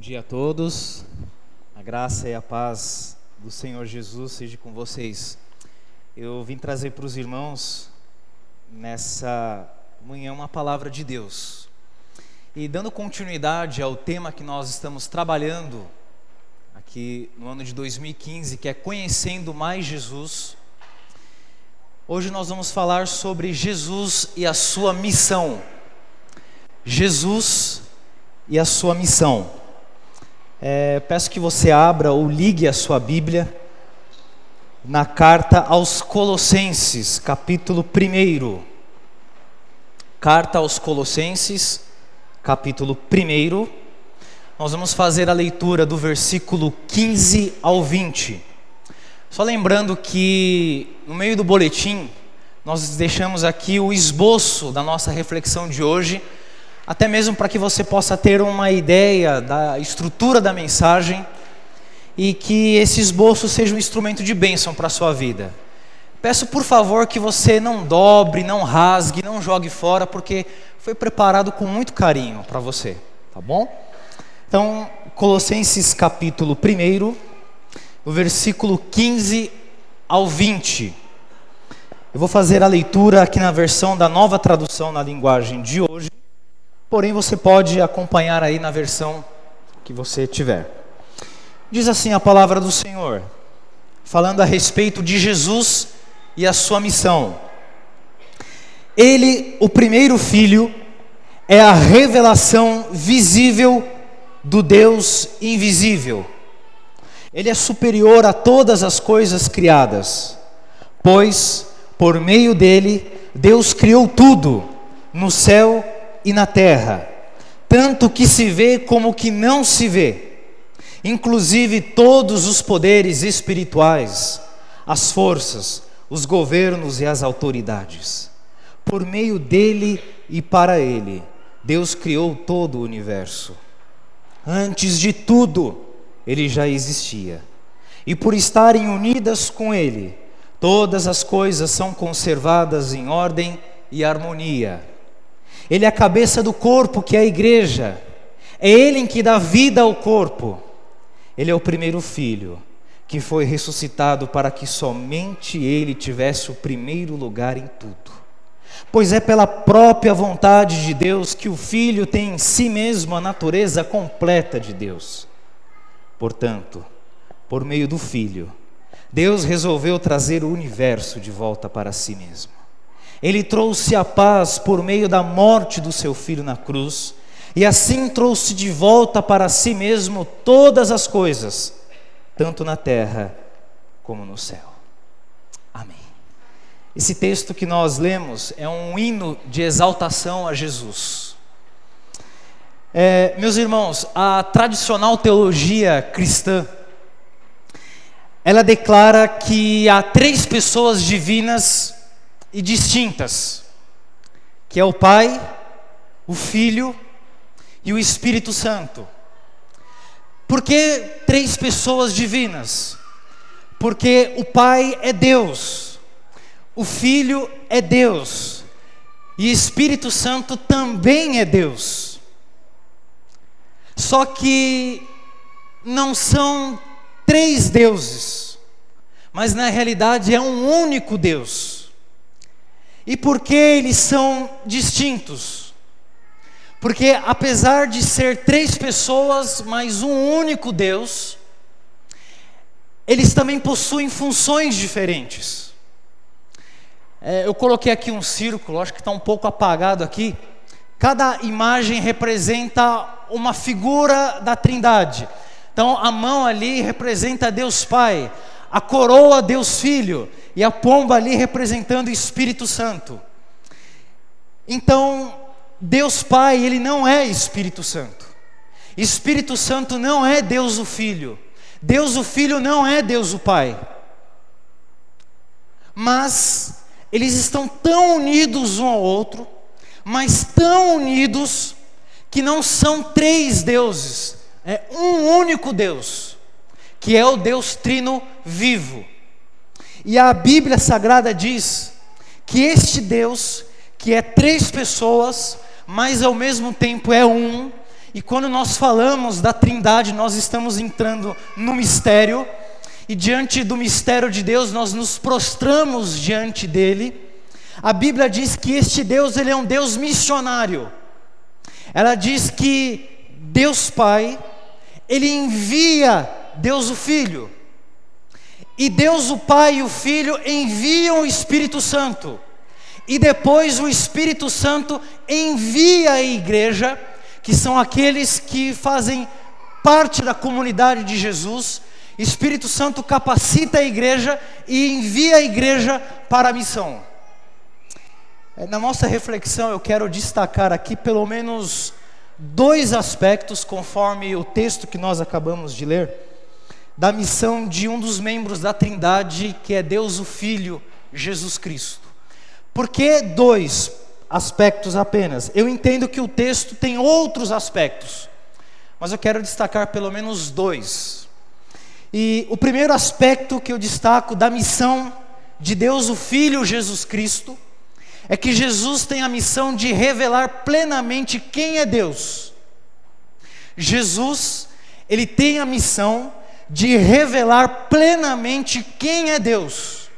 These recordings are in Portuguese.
Dia a todos. A graça e a paz do Senhor Jesus seja com vocês. Eu vim trazer para os irmãos nessa manhã uma palavra de Deus. E dando continuidade ao tema que nós estamos trabalhando aqui no ano de 2015, que é conhecendo mais Jesus. Hoje nós vamos falar sobre Jesus e a sua missão. Jesus e a sua missão. É, peço que você abra ou ligue a sua Bíblia na carta aos Colossenses, capítulo 1. Carta aos Colossenses, capítulo 1. Nós vamos fazer a leitura do versículo 15 ao 20. Só lembrando que no meio do boletim, nós deixamos aqui o esboço da nossa reflexão de hoje até mesmo para que você possa ter uma ideia da estrutura da mensagem e que esse esboço seja um instrumento de bênção para a sua vida. Peço por favor que você não dobre, não rasgue, não jogue fora, porque foi preparado com muito carinho para você, tá bom? Então, Colossenses capítulo 1, o versículo 15 ao 20. Eu vou fazer a leitura aqui na versão da nova tradução na linguagem de hoje. Porém, você pode acompanhar aí na versão que você tiver. Diz assim a palavra do Senhor, falando a respeito de Jesus e a sua missão. Ele, o primeiro filho, é a revelação visível do Deus invisível. Ele é superior a todas as coisas criadas, pois por meio dele Deus criou tudo, no céu e na terra, tanto que se vê como que não se vê, inclusive todos os poderes espirituais, as forças, os governos e as autoridades. Por meio dele e para ele, Deus criou todo o universo. Antes de tudo, ele já existia. E por estarem unidas com ele, todas as coisas são conservadas em ordem e harmonia. Ele é a cabeça do corpo, que é a igreja. É Ele em que dá vida ao corpo. Ele é o primeiro filho, que foi ressuscitado para que somente Ele tivesse o primeiro lugar em tudo. Pois é pela própria vontade de Deus que o Filho tem em si mesmo a natureza completa de Deus. Portanto, por meio do Filho, Deus resolveu trazer o universo de volta para si mesmo. Ele trouxe a paz por meio da morte do seu filho na cruz, e assim trouxe de volta para si mesmo todas as coisas, tanto na terra como no céu. Amém. Esse texto que nós lemos é um hino de exaltação a Jesus. É, meus irmãos, a tradicional teologia cristã, ela declara que há três pessoas divinas e distintas, que é o Pai, o Filho e o Espírito Santo. Por que três pessoas divinas? Porque o Pai é Deus, o Filho é Deus e Espírito Santo também é Deus. Só que não são três deuses, mas na realidade é um único Deus. E por que eles são distintos? Porque apesar de ser três pessoas, mas um único Deus, eles também possuem funções diferentes. É, eu coloquei aqui um círculo, acho que está um pouco apagado aqui. Cada imagem representa uma figura da Trindade. Então, a mão ali representa Deus Pai, a coroa Deus Filho e a pomba ali representando o Espírito Santo. Então, Deus Pai, ele não é Espírito Santo. Espírito Santo não é Deus o Filho. Deus o Filho não é Deus o Pai. Mas eles estão tão unidos um ao outro, mas tão unidos que não são três deuses, é um único Deus que é o Deus Trino vivo. E a Bíblia Sagrada diz que este Deus, que é três pessoas, mas ao mesmo tempo é um, E quando nós falamos da Trindade, nós estamos entrando no mistério, e diante do mistério de Deus, nós nos prostramos diante dele. A Bíblia diz que este Deus, ele é um Deus missionário. Ela diz que Deus Pai, ele envia Deus o Filho. E Deus o Pai e o Filho enviam o Espírito Santo. E depois o Espírito Santo envia a igreja, que são aqueles que fazem parte da comunidade de Jesus. Espírito Santo capacita a igreja e envia a igreja para a missão. É, na nossa reflexão, eu quero destacar aqui pelo menos dois aspectos, conforme o texto que nós acabamos de ler, da missão de um dos membros da Trindade, que é Deus o Filho, Jesus Cristo. Por que dois aspectos apenas? Eu entendo que o texto tem outros aspectos, mas eu quero destacar pelo menos dois. E o primeiro aspecto que eu destaco da missão de Deus o Filho Jesus Cristo é que Jesus tem a missão de revelar plenamente quem é Deus. Jesus, ele tem a missão de revelar plenamente quem é Deus.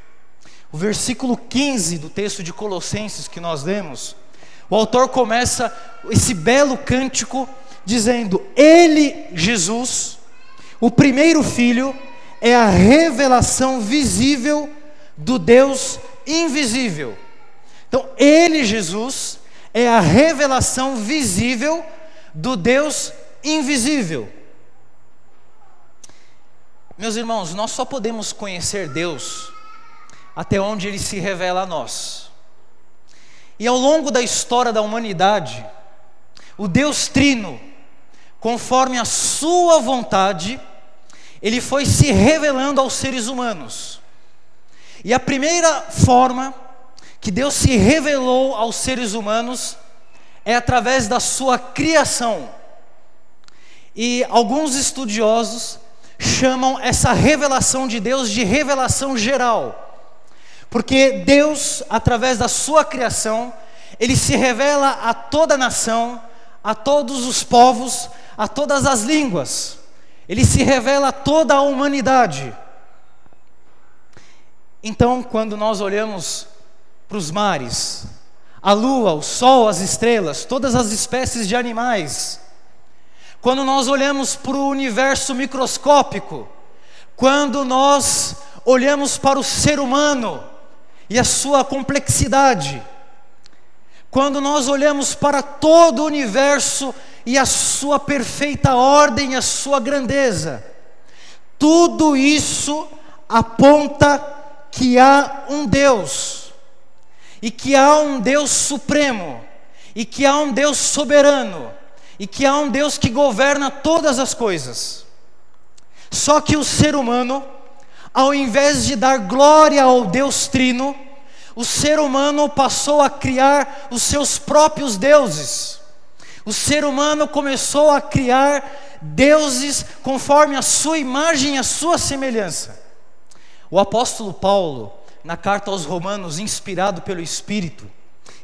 O versículo 15 do texto de Colossenses que nós lemos, o autor começa esse belo cântico dizendo: Ele, Jesus, o primeiro filho, é a revelação visível do Deus invisível. Então, Ele, Jesus, é a revelação visível do Deus invisível. Meus irmãos, nós só podemos conhecer Deus até onde Ele se revela a nós. E ao longo da história da humanidade, o Deus Trino, conforme a Sua vontade, Ele foi se revelando aos seres humanos. E a primeira forma que Deus se revelou aos seres humanos é através da sua criação. E alguns estudiosos chamam essa revelação de Deus de revelação geral. Porque Deus, através da sua criação, ele se revela a toda a nação, a todos os povos, a todas as línguas. Ele se revela a toda a humanidade. Então, quando nós olhamos para os mares, a lua, o sol, as estrelas, todas as espécies de animais. Quando nós olhamos para o universo microscópico, quando nós olhamos para o ser humano e a sua complexidade, quando nós olhamos para todo o universo e a sua perfeita ordem, a sua grandeza, tudo isso aponta que há um Deus e que há um Deus supremo, e que há um Deus soberano, e que há um Deus que governa todas as coisas. Só que o ser humano, ao invés de dar glória ao Deus Trino, o ser humano passou a criar os seus próprios deuses. O ser humano começou a criar deuses conforme a sua imagem e a sua semelhança. O apóstolo Paulo, na carta aos Romanos, inspirado pelo Espírito,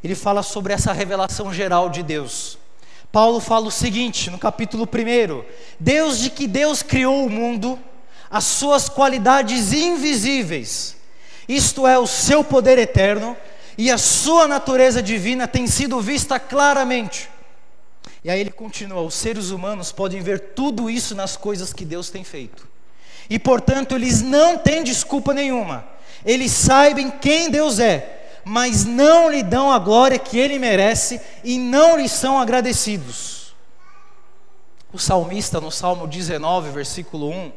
ele fala sobre essa revelação geral de Deus. Paulo fala o seguinte, no capítulo 1: Deus de que Deus criou o mundo, as suas qualidades invisíveis, isto é, o seu poder eterno, e a sua natureza divina tem sido vista claramente. E aí ele continua: os seres humanos podem ver tudo isso nas coisas que Deus tem feito, e portanto eles não têm desculpa nenhuma. Eles saibam quem Deus é, mas não lhe dão a glória que ele merece e não lhe são agradecidos. O salmista, no Salmo 19, versículo 1,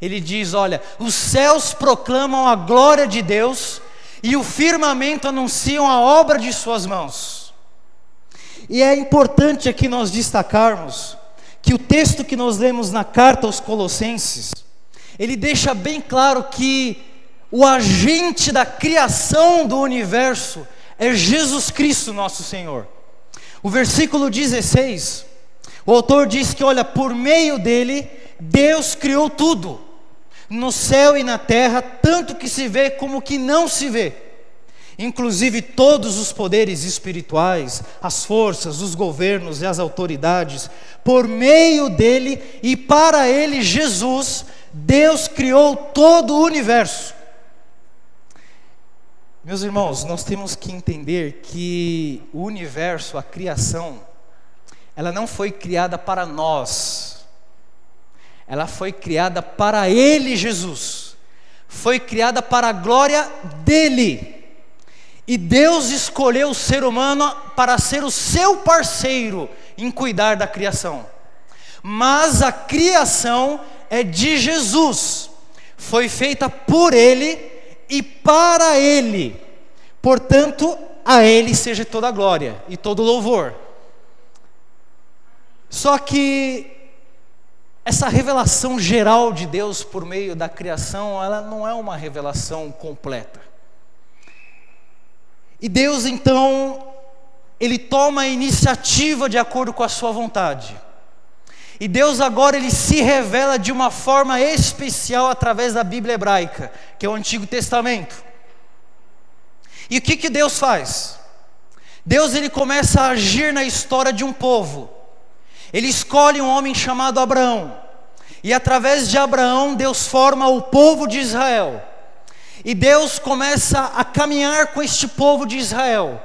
ele diz: Olha, os céus proclamam a glória de Deus e o firmamento anunciam a obra de Suas mãos. E é importante aqui nós destacarmos que o texto que nós lemos na carta aos Colossenses, ele deixa bem claro que o agente da criação do universo é Jesus Cristo, nosso Senhor. O versículo 16, o autor diz que, olha, por meio dele, Deus criou tudo, no céu e na terra, tanto que se vê como que não se vê, inclusive todos os poderes espirituais, as forças, os governos e as autoridades, por meio dele e para ele, Jesus, Deus criou todo o universo. Meus irmãos, nós temos que entender que o universo, a criação, ela não foi criada para nós, ela foi criada para Ele, Jesus, foi criada para a glória dEle. E Deus escolheu o ser humano para ser o seu parceiro em cuidar da criação. Mas a criação é de Jesus, foi feita por Ele e para Ele. Portanto, a Ele seja toda a glória e todo o louvor. Só que essa revelação geral de Deus por meio da criação, ela não é uma revelação completa. E Deus então, ele toma a iniciativa de acordo com a sua vontade. E Deus agora ele se revela de uma forma especial através da Bíblia hebraica, que é o Antigo Testamento. E o que que Deus faz? Deus ele começa a agir na história de um povo. Ele escolhe um homem chamado Abraão. E através de Abraão, Deus forma o povo de Israel. E Deus começa a caminhar com este povo de Israel.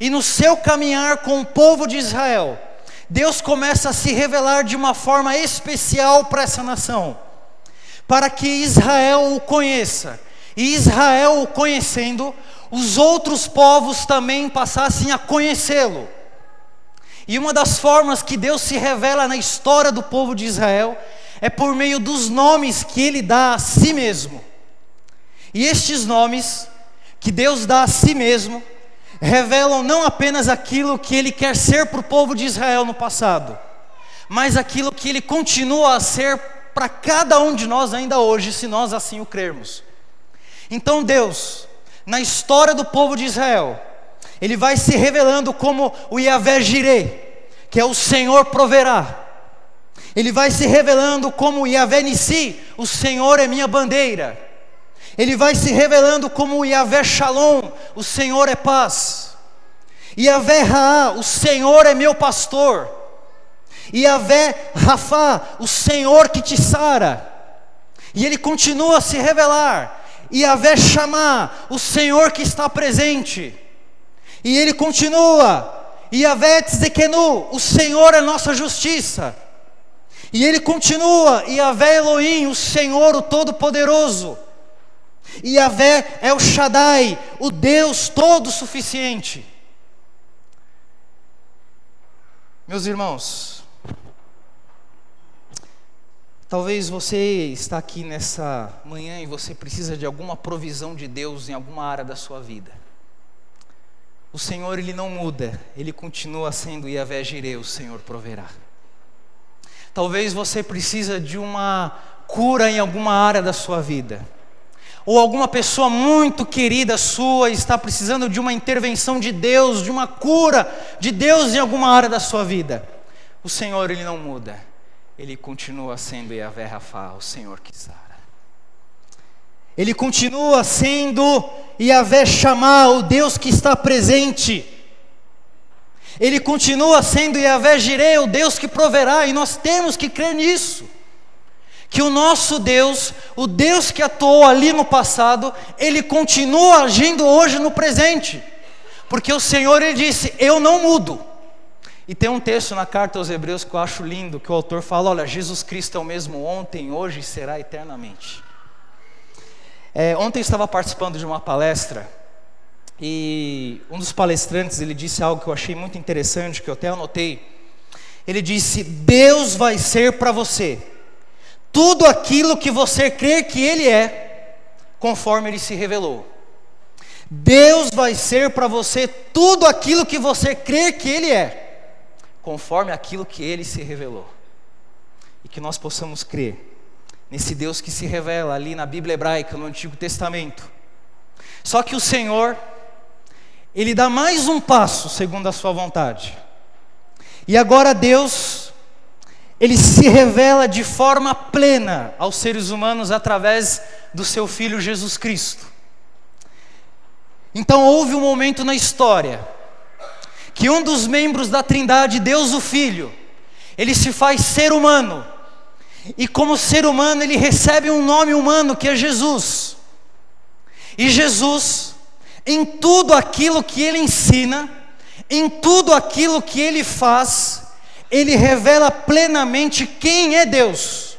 E no seu caminhar com o povo de Israel, Deus começa a se revelar de uma forma especial para essa nação, para que Israel o conheça, e Israel o conhecendo, os outros povos também passassem a conhecê-lo. E uma das formas que Deus se revela na história do povo de Israel é por meio dos nomes que ele dá a si mesmo. E estes nomes que Deus dá a si mesmo, revelam não apenas aquilo que ele quer ser para o povo de Israel no passado, mas aquilo que ele continua a ser para cada um de nós ainda hoje, se nós assim o crermos. Então Deus, na história do povo de Israel, ele vai se revelando como o Yahvé Jireh, que é o Senhor proverá. Ele vai se revelando como Yahvé Nissi, o Senhor é minha bandeira. Ele vai se revelando como Yahvé Shalom, o Senhor é paz. Yahvé Raá, o Senhor é meu pastor. Yahvé Rafá, o Senhor que te sara. E ele continua a se revelar. Yahvé Shamá, o Senhor que está presente. E ele continua. Yahvé Tzekenu, o Senhor é nossa justiça. E ele continua. Yahvé Elohim, o Senhor, o Todo-Poderoso. E Yahvé é o Shaddai, o Deus todo-suficiente. Meus irmãos, talvez você está aqui nessa manhã e você precisa de alguma provisão de Deus em alguma área da sua vida. O Senhor ele não muda, ele continua sendo Yahvé Jireh, o Senhor proverá. Talvez você precisa de uma cura em alguma área da sua vida ou alguma pessoa muito querida sua está precisando de uma intervenção de Deus, de uma cura de Deus em alguma área da sua vida, o Senhor ele não muda, ele continua sendo Yahvé Rafa, o Senhor que sara. Ele continua sendo Yahvé Chamar, o Deus que está presente. Ele continua sendo Yahvé Jireh, o Deus que proverá, e nós temos que crer nisso que o nosso Deus, o Deus que atuou ali no passado, ele continua agindo hoje no presente. Porque o Senhor ele disse: "Eu não mudo". E tem um texto na carta aos Hebreus que eu acho lindo, que o autor fala: "Olha, Jesus Cristo é o mesmo ontem, hoje e será eternamente". É, ontem eu estava participando de uma palestra e um dos palestrantes ele disse algo que eu achei muito interessante, que eu até anotei. Ele disse: Deus vai ser para você tudo aquilo que você crer que Ele é, conforme Ele se revelou. Deus vai ser para você tudo aquilo que você crer que Ele é, conforme aquilo que Ele se revelou. E que nós possamos crer nesse Deus que se revela ali na Bíblia hebraica, no Antigo Testamento. Só que o Senhor, Ele dá mais um passo segundo a Sua vontade. E agora Deus ele se revela de forma plena aos seres humanos através do seu Filho Jesus Cristo. Então houve um momento na história que um dos membros da Trindade, Deus o Filho, ele se faz ser humano. E como ser humano, ele recebe um nome humano que é Jesus. E Jesus, em tudo aquilo que ele ensina, em tudo aquilo que ele faz, ele revela plenamente quem é Deus.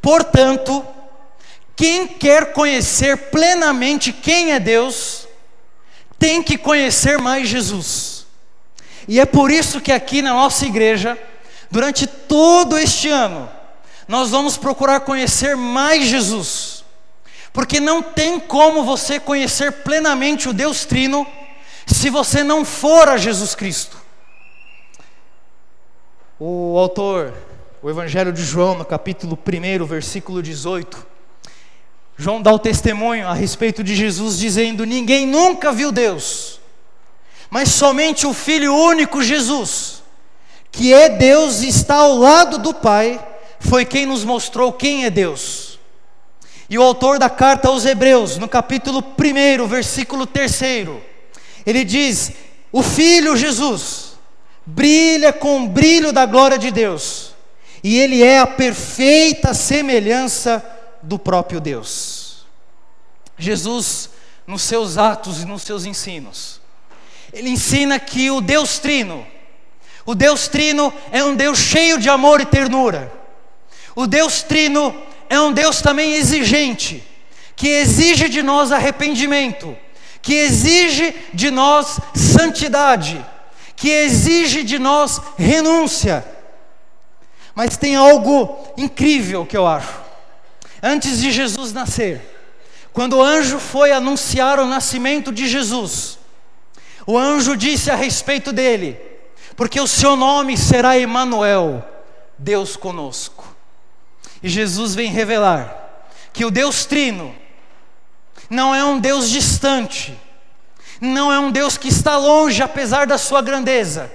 Portanto, quem quer conhecer plenamente quem é Deus, tem que conhecer mais Jesus. E é por isso que aqui na nossa igreja, durante todo este ano, nós vamos procurar conhecer mais Jesus. Porque não tem como você conhecer plenamente o Deus Trino se você não for a Jesus Cristo. O autor, o Evangelho de João, no capítulo 1, versículo 18, João dá o testemunho a respeito de Jesus, dizendo: Ninguém nunca viu Deus, mas somente o Filho único Jesus, que é Deus e está ao lado do Pai, foi quem nos mostrou quem é Deus. E o autor da carta aos Hebreus, no capítulo 1, versículo 3, ele diz: O Filho Jesus brilha com o brilho da glória de Deus, e ele é a perfeita semelhança do próprio Deus. Jesus, nos seus atos e nos seus ensinos, ele ensina que o Deus Trino, o Deus Trino é um Deus cheio de amor e ternura. O Deus Trino é um Deus também exigente, que exige de nós arrependimento, que exige de nós santidade, que exige de nós renúncia. Mas tem algo incrível que eu acho. Antes de Jesus nascer, quando o anjo foi anunciar o nascimento de Jesus, o anjo disse a respeito dele: porque o seu nome será Emanuel, Deus conosco. E Jesus vem revelar que o Deus Trino não é um Deus distante, não é um Deus que está longe apesar da sua grandeza,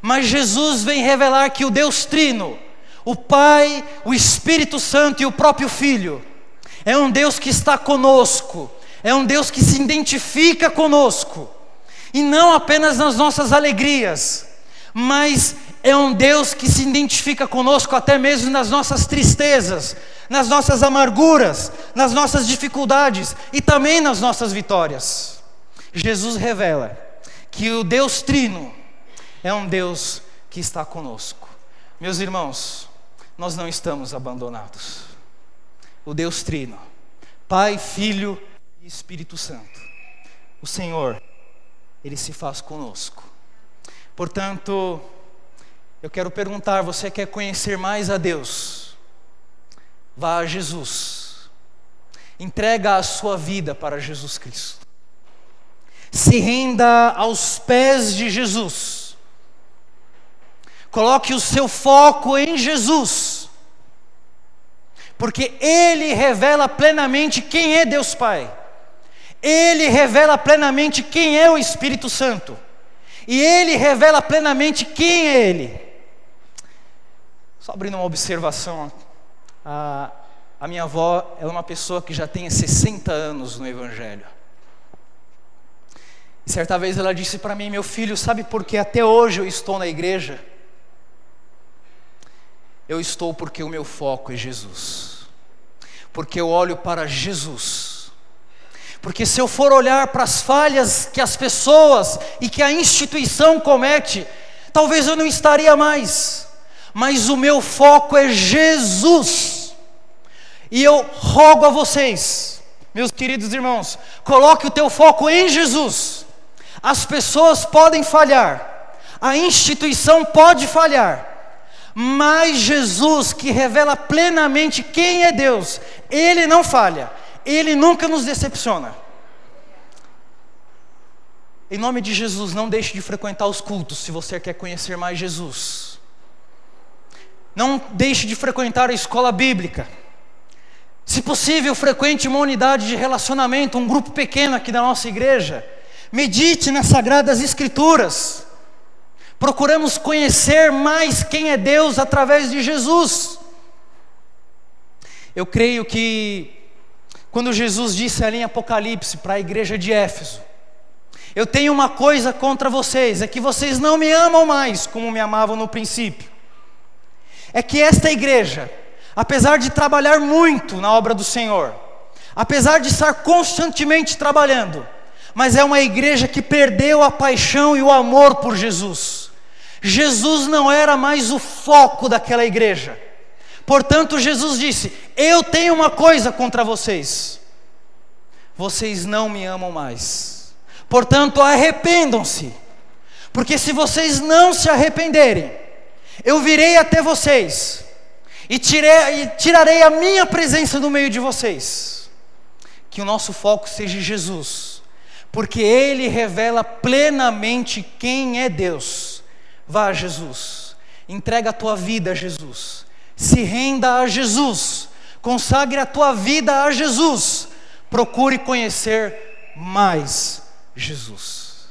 mas Jesus vem revelar que o Deus Trino, o Pai, o Espírito Santo e o próprio Filho, é um Deus que está conosco, é um Deus que se identifica conosco, e não apenas nas nossas alegrias, mas é um Deus que se identifica conosco até mesmo nas nossas tristezas, nas nossas amarguras, nas nossas dificuldades e também nas nossas vitórias. Jesus revela que o Deus Trino é um Deus que está conosco. Meus irmãos, nós não estamos abandonados. O Deus Trino, Pai, Filho e Espírito Santo, o Senhor, Ele se faz conosco. Portanto, eu quero perguntar: você quer conhecer mais a Deus? Vá a Jesus, entrega a sua vida para Jesus Cristo, se renda aos pés de Jesus, coloque o seu foco em Jesus, porque Ele revela plenamente quem é Deus Pai, Ele revela plenamente quem é o Espírito Santo. E ele revela plenamente quem é ele. Só abrindo uma observação, a, a minha avó é uma pessoa que já tem 60 anos no Evangelho. Certa vez ela disse para mim, meu filho, sabe por que até hoje eu estou na igreja? Eu estou porque o meu foco é Jesus. Porque eu olho para Jesus porque se eu for olhar para as falhas que as pessoas e que a instituição comete, talvez eu não estaria mais. Mas o meu foco é Jesus. E eu rogo a vocês, meus queridos irmãos, coloque o teu foco em Jesus. As pessoas podem falhar, a instituição pode falhar, mas Jesus, que revela plenamente quem é Deus, ele não falha, ele nunca nos decepciona. Em nome de Jesus, não deixe de frequentar os cultos se você quer conhecer mais Jesus. Não deixe de frequentar a escola bíblica. Se possível, frequente uma unidade de relacionamento, um grupo pequeno aqui da nossa igreja. Medite nas sagradas escrituras. Procuramos conhecer mais quem é Deus através de Jesus. Eu creio que quando Jesus disse ali em Apocalipse para a igreja de Éfeso, Eu tenho uma coisa contra vocês, é que vocês não me amam mais como me amavam no princípio. É que esta igreja, apesar de trabalhar muito na obra do Senhor, apesar de estar constantemente trabalhando, mas é uma igreja que perdeu a paixão e o amor por Jesus. Jesus não era mais o foco daquela igreja. Portanto, Jesus disse: Eu tenho uma coisa contra vocês. Vocês não me amam mais. Portanto, arrependam-se. Porque se vocês não se arrependerem, eu virei até vocês e, tirei, e tirarei a minha presença no meio de vocês. Que o nosso foco seja Jesus, porque Ele revela plenamente quem é Deus. Vá Jesus, entrega a tua vida a Jesus, se renda a Jesus, consagre a tua vida a Jesus, procure conhecer mais Jesus.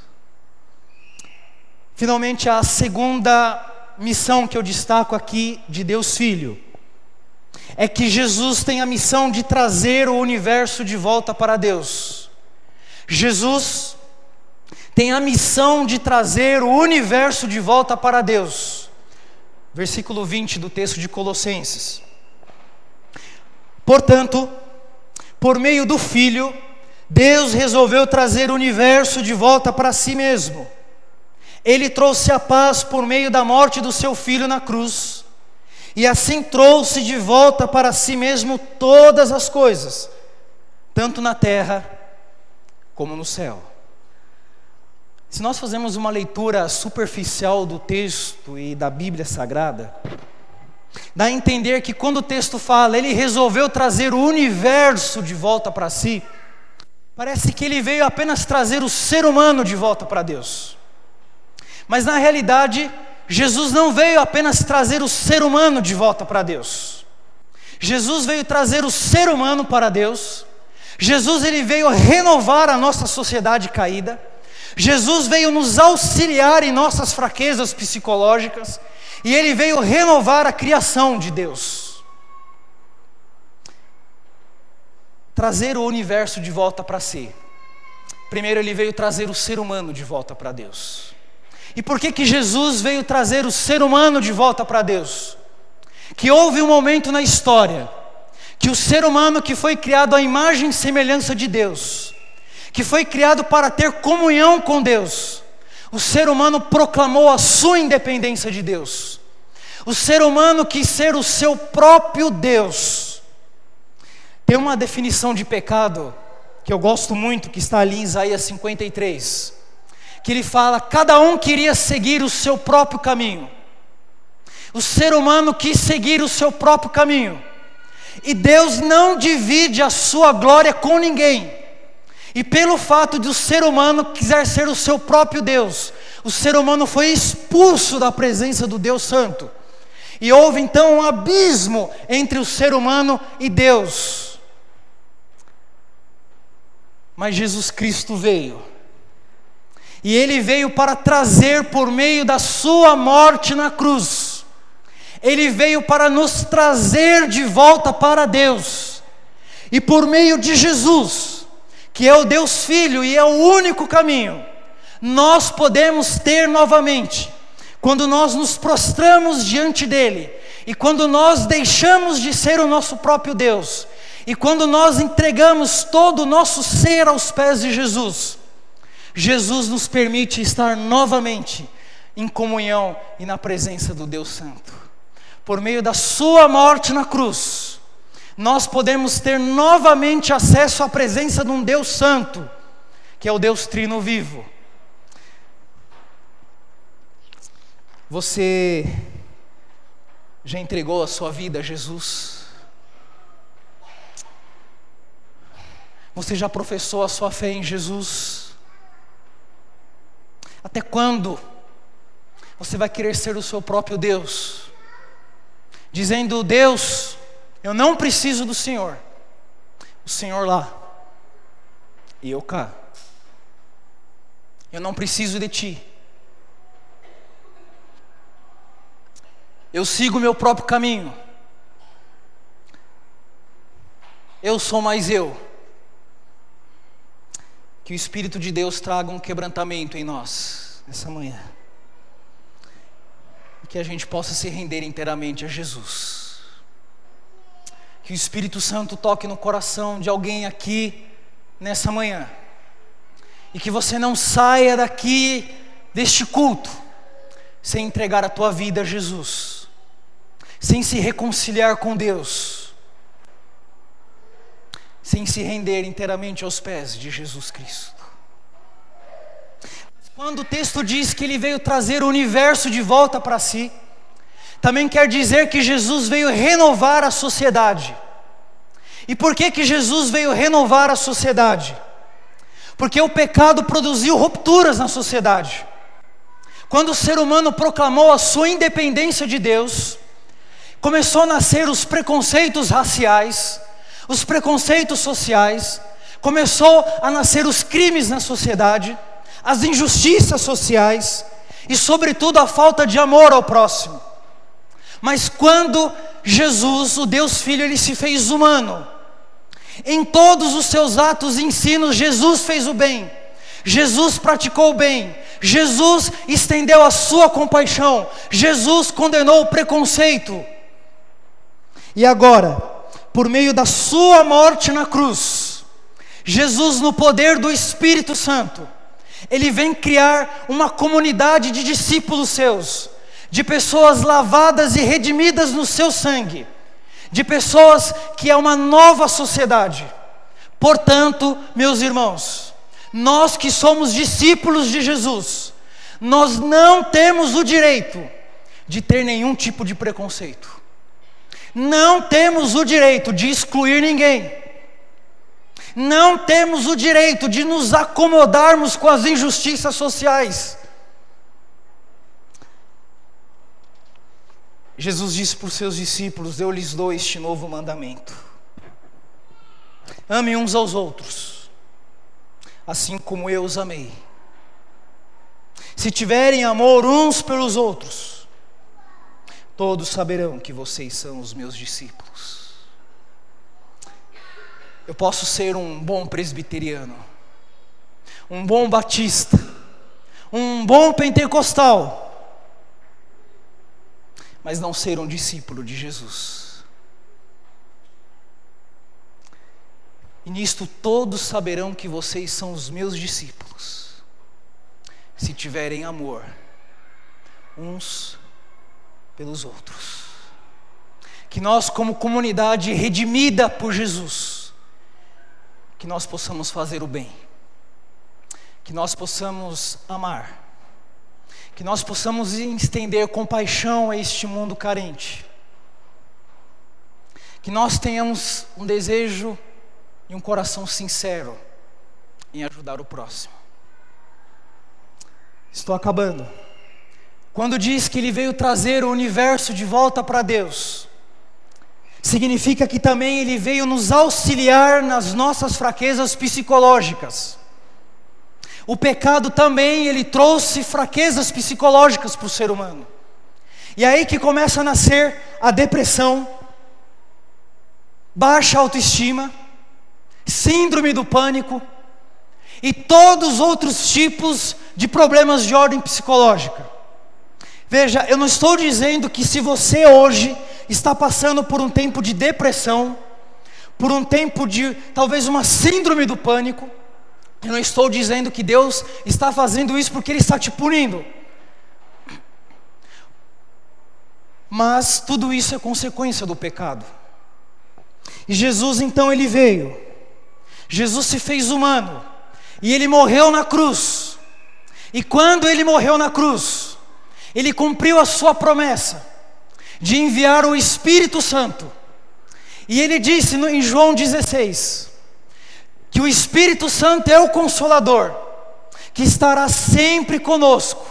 Finalmente, a segunda missão que eu destaco aqui de Deus Filho é que Jesus tem a missão de trazer o universo de volta para Deus. Jesus tem a missão de trazer o universo de volta para Deus. Versículo 20 do texto de Colossenses. Portanto, por meio do Filho, Deus resolveu trazer o universo de volta para si mesmo. Ele trouxe a paz por meio da morte do seu filho na cruz e assim trouxe de volta para si mesmo todas as coisas, tanto na terra como no céu. Se nós fazemos uma leitura superficial do texto e da Bíblia Sagrada, dá a entender que quando o texto fala, ele resolveu trazer o universo de volta para si, parece que ele veio apenas trazer o ser humano de volta para Deus. Mas na realidade, Jesus não veio apenas trazer o ser humano de volta para Deus. Jesus veio trazer o ser humano para Deus. Jesus ele veio renovar a nossa sociedade caída. Jesus veio nos auxiliar em nossas fraquezas psicológicas e ele veio renovar a criação de Deus. Trazer o universo de volta para si. Primeiro ele veio trazer o ser humano de volta para Deus. E por que que Jesus veio trazer o ser humano de volta para Deus? Que houve um momento na história que o ser humano que foi criado à imagem e semelhança de Deus, que foi criado para ter comunhão com Deus, o ser humano proclamou a sua independência de Deus. O ser humano quis ser o seu próprio Deus. Tem uma definição de pecado que eu gosto muito, que está ali em Isaías 53 que ele fala: cada um queria seguir o seu próprio caminho. O ser humano quis seguir o seu próprio caminho. E Deus não divide a sua glória com ninguém. E pelo fato de o ser humano quiser ser o seu próprio Deus, o ser humano foi expulso da presença do Deus Santo. E houve então um abismo entre o ser humano e Deus. Mas Jesus Cristo veio e ele veio para trazer por meio da sua morte na cruz. Ele veio para nos trazer de volta para Deus. E por meio de Jesus, que é o Deus Filho e é o único caminho, nós podemos ter novamente, quando nós nos prostramos diante dele, e quando nós deixamos de ser o nosso próprio Deus, e quando nós entregamos todo o nosso ser aos pés de Jesus, Jesus nos permite estar novamente em comunhão e na presença do Deus Santo. Por meio da Sua morte na cruz, nós podemos ter novamente acesso à presença de um Deus Santo, que é o Deus Trino Vivo. Você já entregou a sua vida a Jesus? Você já professou a sua fé em Jesus? Até quando você vai querer ser o seu próprio Deus? Dizendo, Deus, eu não preciso do Senhor, o Senhor lá e eu cá. Eu não preciso de ti. Eu sigo o meu próprio caminho. Eu sou mais eu. Que o Espírito de Deus traga um quebrantamento em nós essa manhã. Que a gente possa se render inteiramente a Jesus. Que o Espírito Santo toque no coração de alguém aqui nessa manhã. E que você não saia daqui deste culto sem entregar a tua vida a Jesus, sem se reconciliar com Deus, sem se render inteiramente aos pés de Jesus Cristo. Quando o texto diz que ele veio trazer o universo de volta para si, também quer dizer que Jesus veio renovar a sociedade. E por que que Jesus veio renovar a sociedade? Porque o pecado produziu rupturas na sociedade. Quando o ser humano proclamou a sua independência de Deus, começou a nascer os preconceitos raciais, os preconceitos sociais, começou a nascer os crimes na sociedade, as injustiças sociais e, sobretudo, a falta de amor ao próximo. Mas quando Jesus, o Deus Filho, ele se fez humano, em todos os seus atos e ensinos, Jesus fez o bem, Jesus praticou o bem, Jesus estendeu a sua compaixão, Jesus condenou o preconceito. E agora, por meio da sua morte na cruz, Jesus, no poder do Espírito Santo, ele vem criar uma comunidade de discípulos seus, de pessoas lavadas e redimidas no seu sangue, de pessoas que é uma nova sociedade. Portanto, meus irmãos, nós que somos discípulos de Jesus, nós não temos o direito de ter nenhum tipo de preconceito. Não temos o direito de excluir ninguém. Não temos o direito de nos acomodarmos com as injustiças sociais. Jesus disse para os seus discípulos: Eu lhes dou este novo mandamento. Amem uns aos outros, assim como eu os amei. Se tiverem amor uns pelos outros, todos saberão que vocês são os meus discípulos. Eu posso ser um bom presbiteriano, um bom batista, um bom pentecostal, mas não ser um discípulo de Jesus. E nisto todos saberão que vocês são os meus discípulos, se tiverem amor uns pelos outros. Que nós, como comunidade redimida por Jesus, que nós possamos fazer o bem, que nós possamos amar, que nós possamos estender compaixão a este mundo carente, que nós tenhamos um desejo e um coração sincero em ajudar o próximo. Estou acabando. Quando diz que ele veio trazer o universo de volta para Deus, significa que também ele veio nos auxiliar nas nossas fraquezas psicológicas. O pecado também ele trouxe fraquezas psicológicas para o ser humano. E é aí que começa a nascer a depressão, baixa autoestima, síndrome do pânico e todos os outros tipos de problemas de ordem psicológica. Veja, eu não estou dizendo que se você hoje está passando por um tempo de depressão, por um tempo de talvez uma síndrome do pânico, eu não estou dizendo que Deus está fazendo isso porque Ele está te punindo. Mas tudo isso é consequência do pecado. E Jesus então ele veio. Jesus se fez humano. E ele morreu na cruz. E quando ele morreu na cruz, ele cumpriu a sua promessa de enviar o Espírito Santo. E ele disse em João 16 que o Espírito Santo é o consolador, que estará sempre conosco.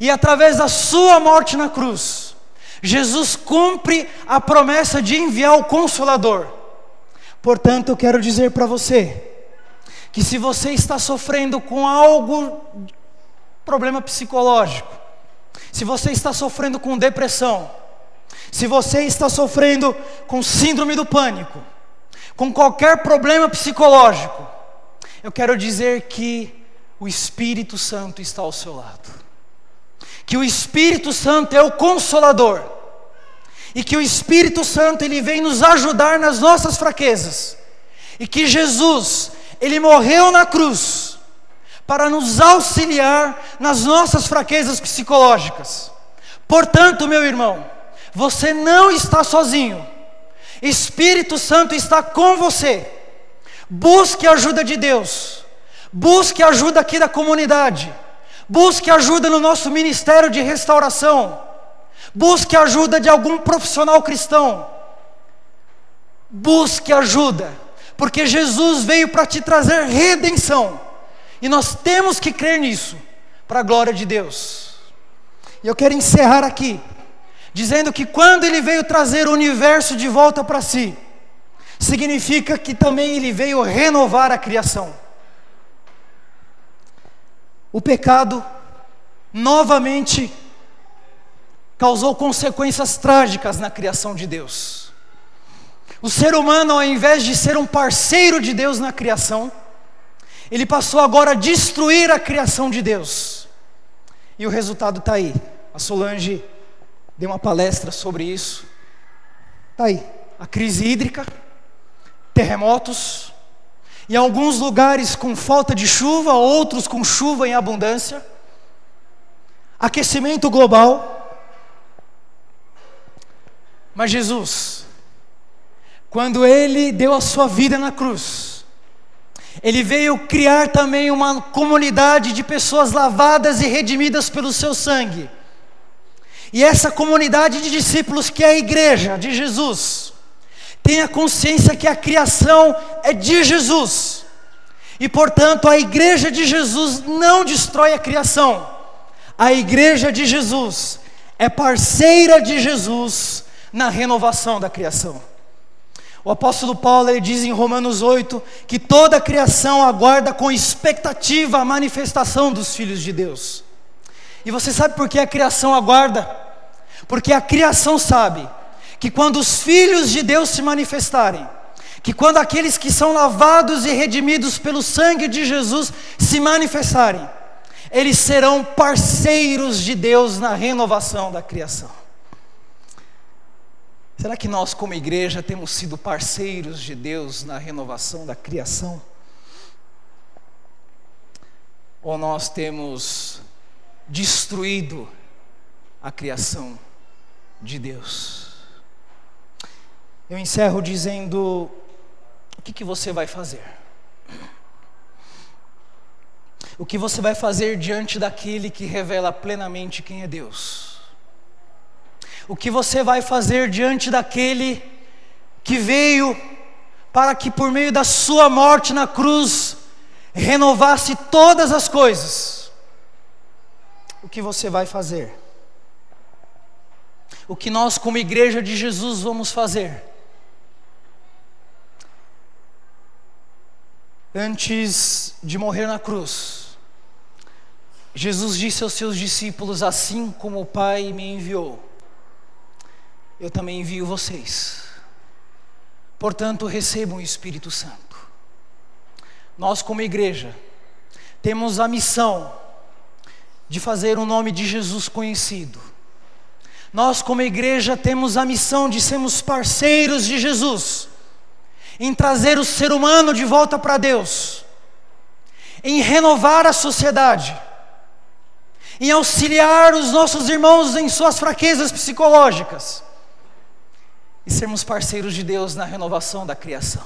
E através da sua morte na cruz, Jesus cumpre a promessa de enviar o consolador. Portanto, eu quero dizer para você que se você está sofrendo com algo problema psicológico, se você está sofrendo com depressão, se você está sofrendo com síndrome do pânico, com qualquer problema psicológico, eu quero dizer que o Espírito Santo está ao seu lado. Que o Espírito Santo é o consolador. E que o Espírito Santo ele vem nos ajudar nas nossas fraquezas. E que Jesus, ele morreu na cruz para nos auxiliar nas nossas fraquezas psicológicas. Portanto, meu irmão, você não está sozinho. Espírito Santo está com você. Busque a ajuda de Deus. Busque ajuda aqui da comunidade. Busque ajuda no nosso ministério de restauração. Busque ajuda de algum profissional cristão. Busque ajuda, porque Jesus veio para te trazer redenção. E nós temos que crer nisso, para a glória de Deus. E eu quero encerrar aqui, dizendo que quando Ele veio trazer o universo de volta para si, significa que também Ele veio renovar a criação. O pecado, novamente, causou consequências trágicas na criação de Deus. O ser humano, ao invés de ser um parceiro de Deus na criação, ele passou agora a destruir a criação de Deus. E o resultado está aí. A Solange deu uma palestra sobre isso. Está aí. A crise hídrica, terremotos, em alguns lugares com falta de chuva, outros com chuva em abundância, aquecimento global. Mas Jesus, quando Ele deu a sua vida na cruz, ele veio criar também uma comunidade de pessoas lavadas e redimidas pelo seu sangue. E essa comunidade de discípulos, que é a igreja de Jesus, tem a consciência que a criação é de Jesus. E portanto, a igreja de Jesus não destrói a criação. A igreja de Jesus é parceira de Jesus na renovação da criação. O apóstolo Paulo ele diz em Romanos 8 que toda a criação aguarda com expectativa a manifestação dos filhos de Deus. E você sabe por que a criação aguarda? Porque a criação sabe que quando os filhos de Deus se manifestarem, que quando aqueles que são lavados e redimidos pelo sangue de Jesus se manifestarem, eles serão parceiros de Deus na renovação da criação. Será que nós, como igreja, temos sido parceiros de Deus na renovação da criação? Ou nós temos destruído a criação de Deus? Eu encerro dizendo: o que, que você vai fazer? O que você vai fazer diante daquele que revela plenamente quem é Deus? O que você vai fazer diante daquele que veio para que por meio da sua morte na cruz renovasse todas as coisas. O que você vai fazer? O que nós, como igreja de Jesus, vamos fazer? Antes de morrer na cruz, Jesus disse aos seus discípulos: Assim como o Pai me enviou, eu também envio vocês. Portanto, recebam o Espírito Santo. Nós, como igreja, temos a missão de fazer o nome de Jesus conhecido. Nós, como igreja, temos a missão de sermos parceiros de Jesus, em trazer o ser humano de volta para Deus, em renovar a sociedade, em auxiliar os nossos irmãos em suas fraquezas psicológicas e sermos parceiros de Deus na renovação da criação.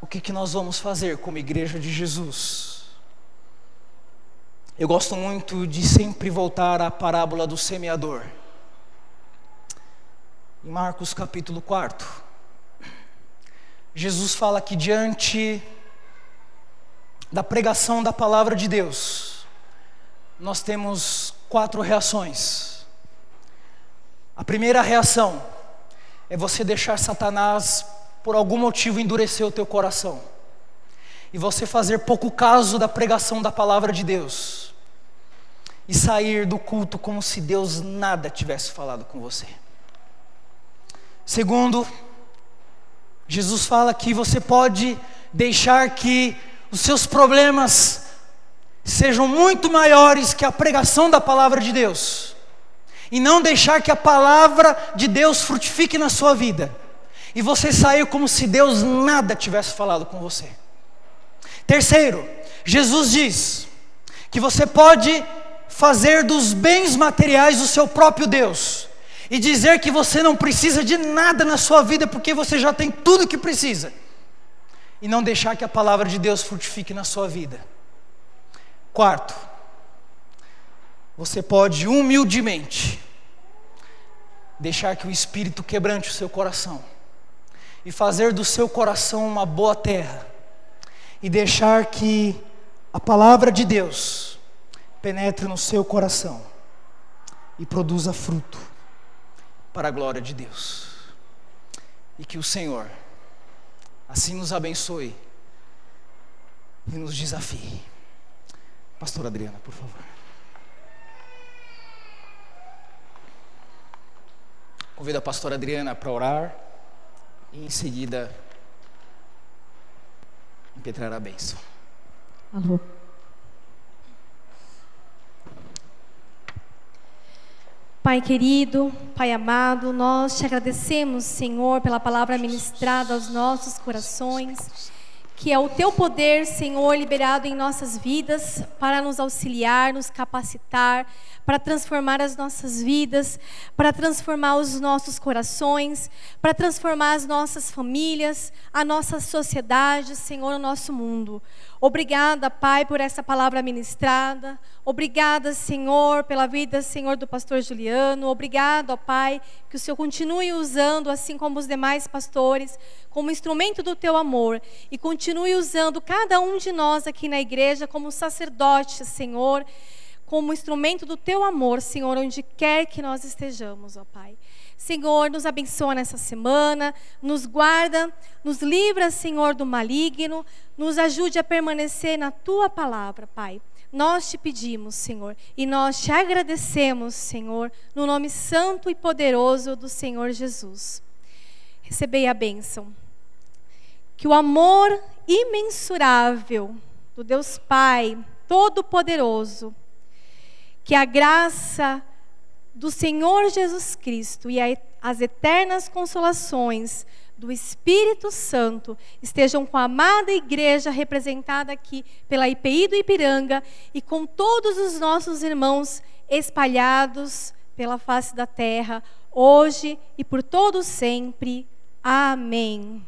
O que, que nós vamos fazer como igreja de Jesus? Eu gosto muito de sempre voltar à parábola do semeador. Em Marcos capítulo 4, Jesus fala que diante da pregação da palavra de Deus, nós temos quatro reações. A primeira reação é você deixar Satanás, por algum motivo, endurecer o teu coração. E você fazer pouco caso da pregação da palavra de Deus. E sair do culto como se Deus nada tivesse falado com você. Segundo, Jesus fala que você pode deixar que os seus problemas sejam muito maiores que a pregação da palavra de Deus, e não deixar que a palavra de Deus frutifique na sua vida, e você sair como se Deus nada tivesse falado com você. Terceiro, Jesus diz que você pode fazer dos bens materiais o seu próprio Deus e dizer que você não precisa de nada na sua vida porque você já tem tudo que precisa e não deixar que a palavra de Deus frutifique na sua vida. Quarto, você pode humildemente deixar que o Espírito quebrante o seu coração e fazer do seu coração uma boa terra e deixar que a palavra de Deus penetre no seu coração e produza fruto para a glória de Deus. E que o Senhor assim nos abençoe e nos desafie. Pastora Adriana, por favor. Convido a pastora Adriana para orar e em seguida impetrar a bênção. Alô. Pai querido, Pai amado, nós te agradecemos, Senhor, pela palavra ministrada aos nossos corações que é o teu poder, Senhor, liberado em nossas vidas para nos auxiliar, nos capacitar, para transformar as nossas vidas, para transformar os nossos corações, para transformar as nossas famílias, a nossa sociedade, Senhor, o nosso mundo. Obrigada, Pai, por essa palavra ministrada. Obrigada, Senhor, pela vida, Senhor, do pastor Juliano. Obrigado, ó Pai, que o Senhor continue usando, assim como os demais pastores, como instrumento do teu amor. E continue usando cada um de nós aqui na igreja como sacerdote, Senhor, como instrumento do teu amor, Senhor, onde quer que nós estejamos, ó Pai. Senhor, nos abençoa nessa semana, nos guarda, nos livra, Senhor, do maligno, nos ajude a permanecer na tua palavra, Pai. Nós te pedimos, Senhor, e nós te agradecemos, Senhor, no nome santo e poderoso do Senhor Jesus. Recebei a bênção. Que o amor imensurável do Deus Pai Todo-Poderoso, que a graça do Senhor Jesus Cristo e as eternas consolações do Espírito Santo estejam com a amada igreja representada aqui pela IPI do Ipiranga e com todos os nossos irmãos espalhados pela face da terra, hoje e por todo sempre. Amém.